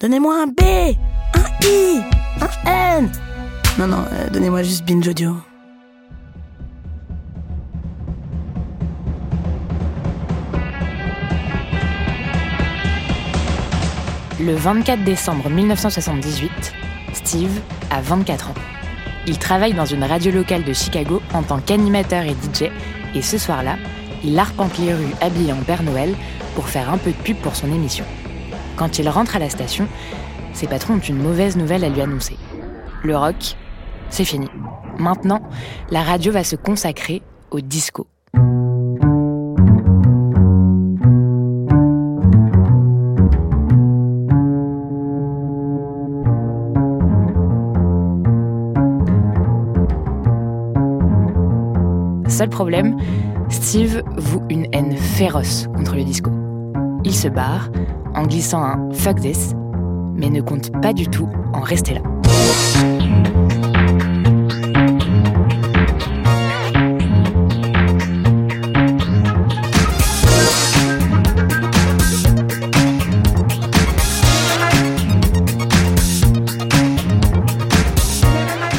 Donnez-moi un B, un I, un N. Non, non, euh, donnez-moi juste Binge Audio. Le 24 décembre 1978, Steve a 24 ans. Il travaille dans une radio locale de Chicago en tant qu'animateur et DJ, et ce soir-là, il arpente les rues habillé en Père Noël pour faire un peu de pub pour son émission. Quand il rentre à la station, ses patrons ont une mauvaise nouvelle à lui annoncer. Le rock, c'est fini. Maintenant, la radio va se consacrer au disco. Seul problème, Steve voue une haine féroce contre le disco. Il se barre en glissant un fuck this, mais ne compte pas du tout en rester là.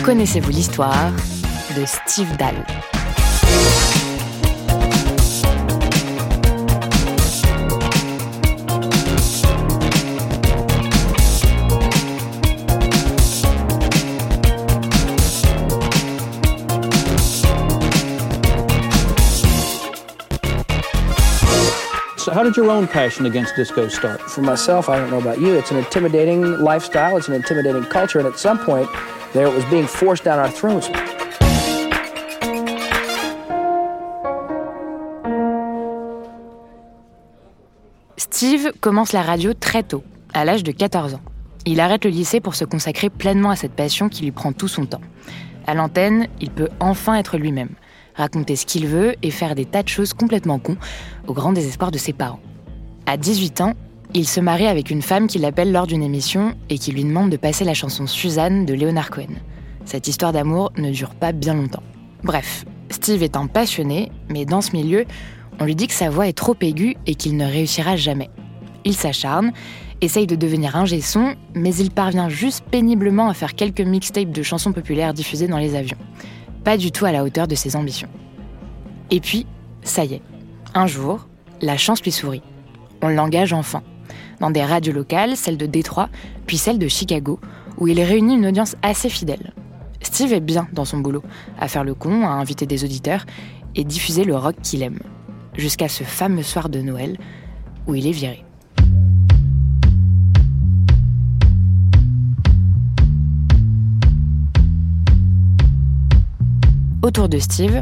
Connaissez-vous l'histoire de Steve Dahl? How did your own passion against disco start? For myself, I don't know about you, it's an intimidating lifestyle, it's an intimidating culture, and at some point, there it was being forced down our throats. Steve commence la radio très tôt, à l'âge de 14 ans. Il arrête le lycée pour se consacrer pleinement à cette passion qui lui prend tout son temps. À l'antenne, il peut enfin être lui-même, raconter ce qu'il veut et faire des tas de choses complètement cons, au grand désespoir de ses parents. À 18 ans, il se marie avec une femme qui l'appelle lors d'une émission et qui lui demande de passer la chanson Suzanne de Leonard Cohen. Cette histoire d'amour ne dure pas bien longtemps. Bref, Steve est un passionné, mais dans ce milieu, on lui dit que sa voix est trop aiguë et qu'il ne réussira jamais. Il s'acharne, essaye de devenir un son, mais il parvient juste péniblement à faire quelques mixtapes de chansons populaires diffusées dans les avions. Pas du tout à la hauteur de ses ambitions. Et puis, ça y est, un jour, la chance lui sourit. On l'engage enfin, dans des radios locales, celle de Détroit, puis celle de Chicago, où il réunit une audience assez fidèle. Steve est bien dans son boulot, à faire le con, à inviter des auditeurs et diffuser le rock qu'il aime. Jusqu'à ce fameux soir de Noël, où il est viré. Autour de Steve,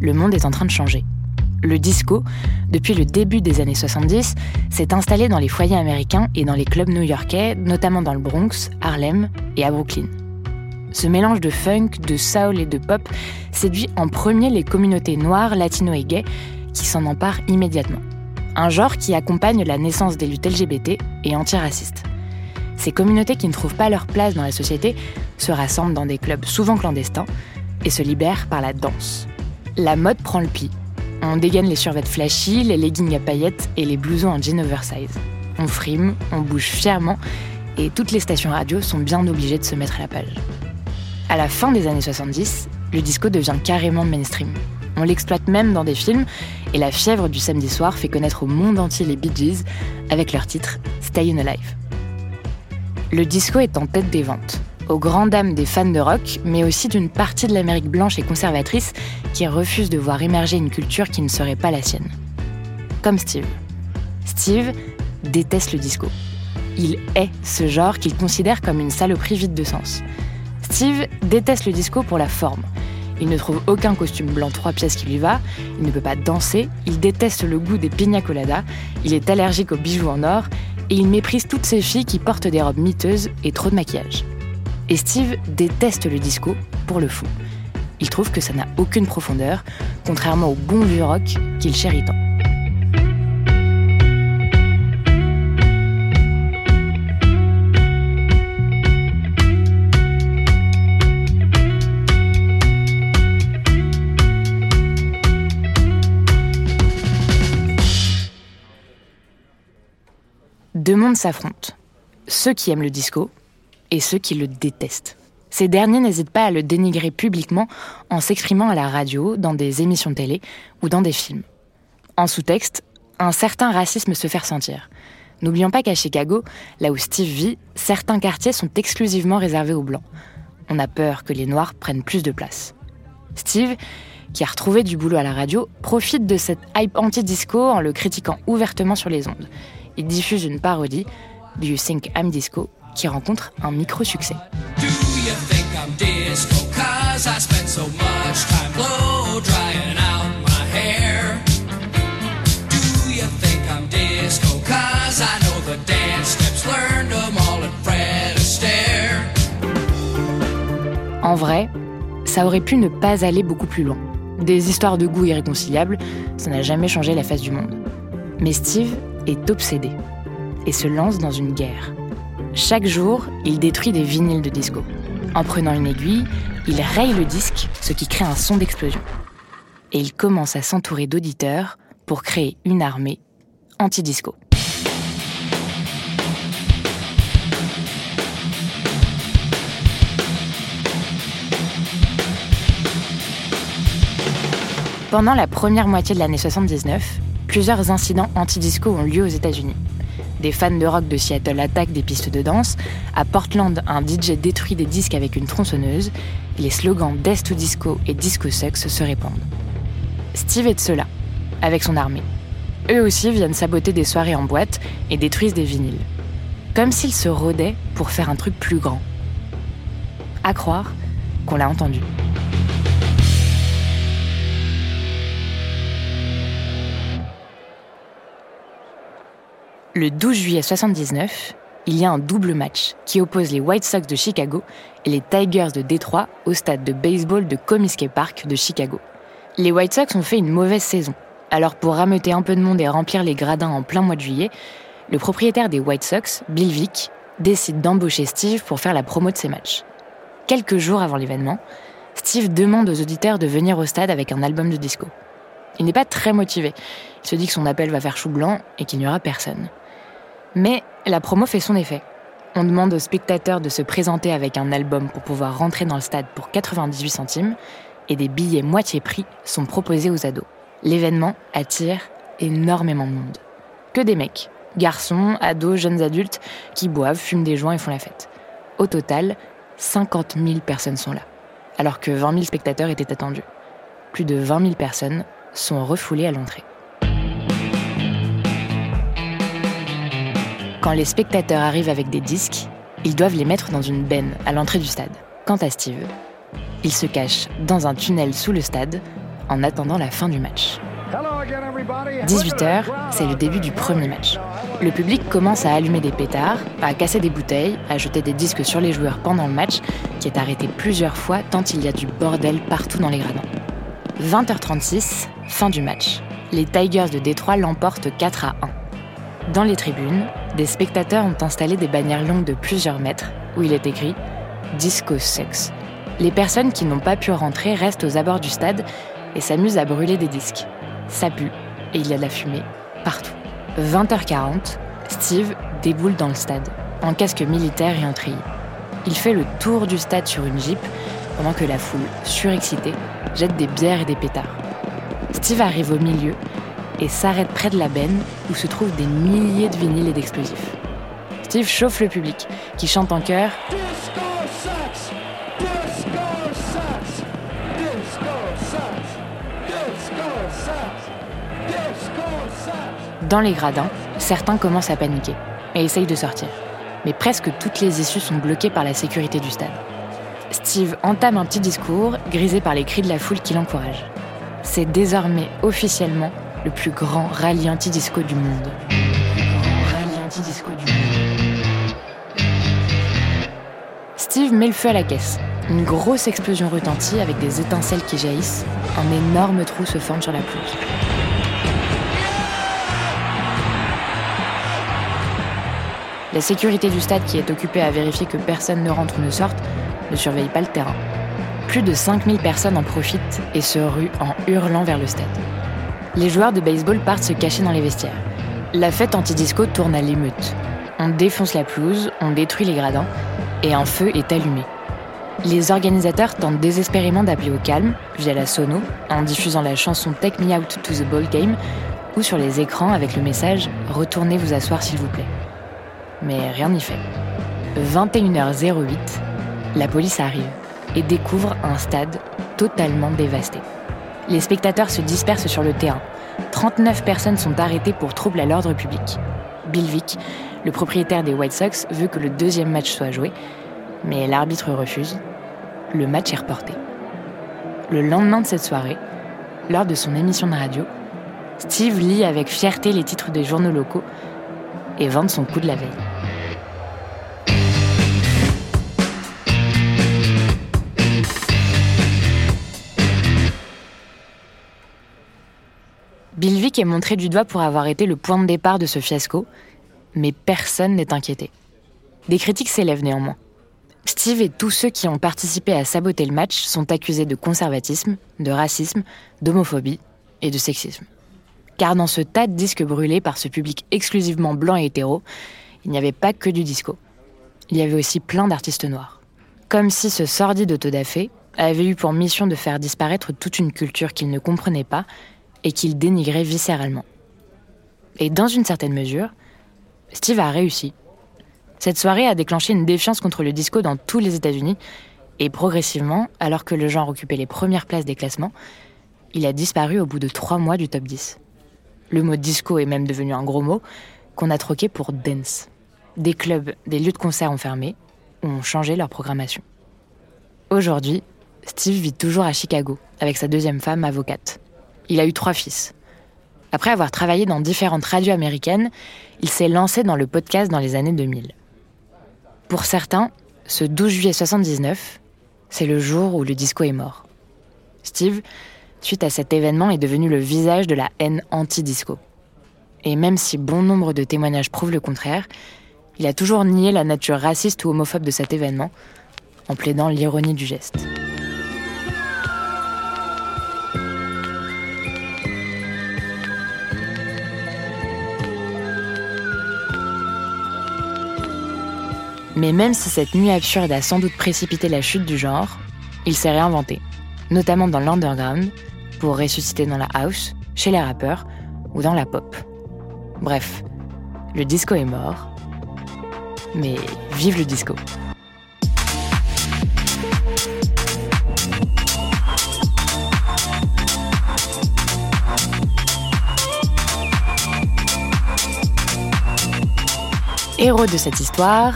le monde est en train de changer. Le disco, depuis le début des années 70, s'est installé dans les foyers américains et dans les clubs new-yorkais, notamment dans le Bronx, Harlem et à Brooklyn. Ce mélange de funk, de soul et de pop séduit en premier les communautés noires, latino et gays qui s'en emparent immédiatement. Un genre qui accompagne la naissance des luttes LGBT et antiracistes. Ces communautés qui ne trouvent pas leur place dans la société se rassemblent dans des clubs souvent clandestins et se libèrent par la danse. La mode prend le pli. On dégaine les survêtements flashy, les leggings à paillettes et les blousons en jean oversize. On frime, on bouge fièrement et toutes les stations radio sont bien obligées de se mettre à la page. À la fin des années 70, le disco devient carrément mainstream. On l'exploite même dans des films et la fièvre du samedi soir fait connaître au monde entier les Bee Gees avec leur titre Stayin' Alive. Le disco est en tête des ventes, aux grandes dames des fans de rock, mais aussi d'une partie de l'Amérique blanche et conservatrice qui refuse de voir émerger une culture qui ne serait pas la sienne. Comme Steve. Steve déteste le disco. Il est ce genre qu'il considère comme une saloperie vide de sens. Steve déteste le disco pour la forme. Il ne trouve aucun costume blanc trois pièces qui lui va, il ne peut pas danser, il déteste le goût des pina coladas, il est allergique aux bijoux en or et il méprise toutes ces filles qui portent des robes miteuses et trop de maquillage. Et Steve déteste le disco pour le fou. Il trouve que ça n'a aucune profondeur, contrairement au bon vieux rock qu'il chérit tant. Deux mondes s'affrontent. Ceux qui aiment le disco et ceux qui le détestent. Ces derniers n'hésitent pas à le dénigrer publiquement en s'exprimant à la radio, dans des émissions télé ou dans des films. En sous-texte, un certain racisme se fait ressentir. N'oublions pas qu'à Chicago, là où Steve vit, certains quartiers sont exclusivement réservés aux Blancs. On a peur que les Noirs prennent plus de place. Steve, qui a retrouvé du boulot à la radio, profite de cette hype anti-disco en le critiquant ouvertement sur les ondes. Il diffuse une parodie, Do You Think I'm Disco, qui rencontre un micro-succès. En vrai, ça aurait pu ne pas aller beaucoup plus loin. Des histoires de goût irréconciliables, ça n'a jamais changé la face du monde. Mais Steve est obsédé et se lance dans une guerre. Chaque jour, il détruit des vinyles de disco. En prenant une aiguille, il raye le disque, ce qui crée un son d'explosion. Et il commence à s'entourer d'auditeurs pour créer une armée anti-disco. Pendant la première moitié de l'année 79, plusieurs incidents anti-disco ont lieu aux États-Unis. Des fans de rock de Seattle attaquent des pistes de danse. À Portland, un DJ détruit des disques avec une tronçonneuse. Les slogans Death to Disco et Disco Sucks se répandent. Steve est de cela, avec son armée. Eux aussi viennent saboter des soirées en boîte et détruisent des vinyles. Comme s'ils se rôdaient pour faire un truc plus grand. À croire qu'on l'a entendu. Le 12 juillet 79, il y a un double match qui oppose les White Sox de Chicago et les Tigers de Détroit au stade de baseball de Comiskey Park de Chicago. Les White Sox ont fait une mauvaise saison. Alors pour rameuter un peu de monde et remplir les gradins en plein mois de juillet, le propriétaire des White Sox, Bill Vick, décide d'embaucher Steve pour faire la promo de ses matchs. Quelques jours avant l'événement, Steve demande aux auditeurs de venir au stade avec un album de disco. Il n'est pas très motivé. Il se dit que son appel va faire chou blanc et qu'il n'y aura personne. Mais la promo fait son effet. On demande aux spectateurs de se présenter avec un album pour pouvoir rentrer dans le stade pour 98 centimes et des billets moitié prix sont proposés aux ados. L'événement attire énormément de monde. Que des mecs, garçons, ados, jeunes adultes qui boivent, fument des joints et font la fête. Au total, 50 000 personnes sont là, alors que 20 000 spectateurs étaient attendus. Plus de 20 000 personnes sont refoulées à l'entrée. Quand les spectateurs arrivent avec des disques, ils doivent les mettre dans une benne à l'entrée du stade. Quant à Steve, il se cache dans un tunnel sous le stade en attendant la fin du match. 18h, c'est le début du premier match. Le public commence à allumer des pétards, à casser des bouteilles, à jeter des disques sur les joueurs pendant le match, qui est arrêté plusieurs fois tant il y a du bordel partout dans les gradins. 20h36, fin du match. Les Tigers de Détroit l'emportent 4 à 1. Dans les tribunes, des spectateurs ont installé des bannières longues de plusieurs mètres où il est écrit Disco Sex. Les personnes qui n'ont pas pu rentrer restent aux abords du stade et s'amusent à brûler des disques. Ça pue et il y a de la fumée partout. 20h40, Steve déboule dans le stade, en casque militaire et en treillis. Il fait le tour du stade sur une jeep pendant que la foule, surexcitée, jette des bières et des pétards. Steve arrive au milieu et s'arrête près de la benne où se trouvent des milliers de vinyles et d'explosifs. Steve chauffe le public, qui chante en chœur Dans les gradins, certains commencent à paniquer et essayent de sortir. Mais presque toutes les issues sont bloquées par la sécurité du stade. Steve entame un petit discours grisé par les cris de la foule qui l'encourage. C'est désormais officiellement le plus grand rallye anti-disco du monde. Steve met le feu à la caisse. Une grosse explosion retentit avec des étincelles qui jaillissent. Un énorme trou se forme sur la pelouse. La sécurité du stade, qui est occupée à vérifier que personne ne rentre ou ne sorte, ne surveille pas le terrain. Plus de 5000 personnes en profitent et se ruent en hurlant vers le stade. Les joueurs de baseball partent se cacher dans les vestiaires. La fête anti-disco tourne à l'émeute. On défonce la pelouse, on détruit les gradins et un feu est allumé. Les organisateurs tentent désespérément d'appeler au calme via la sono en diffusant la chanson Take Me Out to the Ball Game ou sur les écrans avec le message Retournez vous asseoir s'il vous plaît mais rien n'y fait. 21h08, la police arrive et découvre un stade totalement dévasté. Les spectateurs se dispersent sur le terrain. 39 personnes sont arrêtées pour trouble à l'ordre public. Bill Vick, le propriétaire des White Sox, veut que le deuxième match soit joué, mais l'arbitre refuse. Le match est reporté. Le lendemain de cette soirée, lors de son émission de radio, Steve lit avec fierté les titres des journaux locaux et vante son coup de la veille. Est montré du doigt pour avoir été le point de départ de ce fiasco, mais personne n'est inquiété. Des critiques s'élèvent néanmoins. Steve et tous ceux qui ont participé à saboter le match sont accusés de conservatisme, de racisme, d'homophobie et de sexisme. Car dans ce tas de disques brûlés par ce public exclusivement blanc et hétéro, il n'y avait pas que du disco. Il y avait aussi plein d'artistes noirs. Comme si ce sordide autodafé avait eu pour mission de faire disparaître toute une culture qu'il ne comprenait pas et qu'il dénigrait viscéralement. Et dans une certaine mesure, Steve a réussi. Cette soirée a déclenché une défiance contre le disco dans tous les États-Unis, et progressivement, alors que le genre occupait les premières places des classements, il a disparu au bout de trois mois du top 10. Le mot disco est même devenu un gros mot qu'on a troqué pour dance. Des clubs, des lieux de concert ont fermé ou ont changé leur programmation. Aujourd'hui, Steve vit toujours à Chicago avec sa deuxième femme avocate. Il a eu trois fils. Après avoir travaillé dans différentes radios américaines, il s'est lancé dans le podcast dans les années 2000. Pour certains, ce 12 juillet 79, c'est le jour où le disco est mort. Steve, suite à cet événement, est devenu le visage de la haine anti-disco. Et même si bon nombre de témoignages prouvent le contraire, il a toujours nié la nature raciste ou homophobe de cet événement, en plaidant l'ironie du geste. Mais même si cette nuit absurde a sans doute précipité la chute du genre, il s'est réinventé, notamment dans l'underground, pour ressusciter dans la house, chez les rappeurs ou dans la pop. Bref, le disco est mort, mais vive le disco. Héros de cette histoire,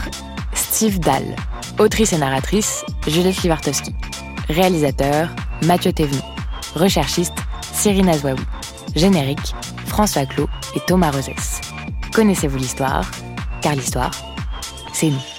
Steve Dahl. Autrice et narratrice, Juliette Livartowski. Réalisateur, Mathieu Thévenoud. Recherchiste, Cyril Azouaoui. Générique, François Clot et Thomas Rosès. Connaissez-vous l'histoire? Car l'histoire, c'est nous.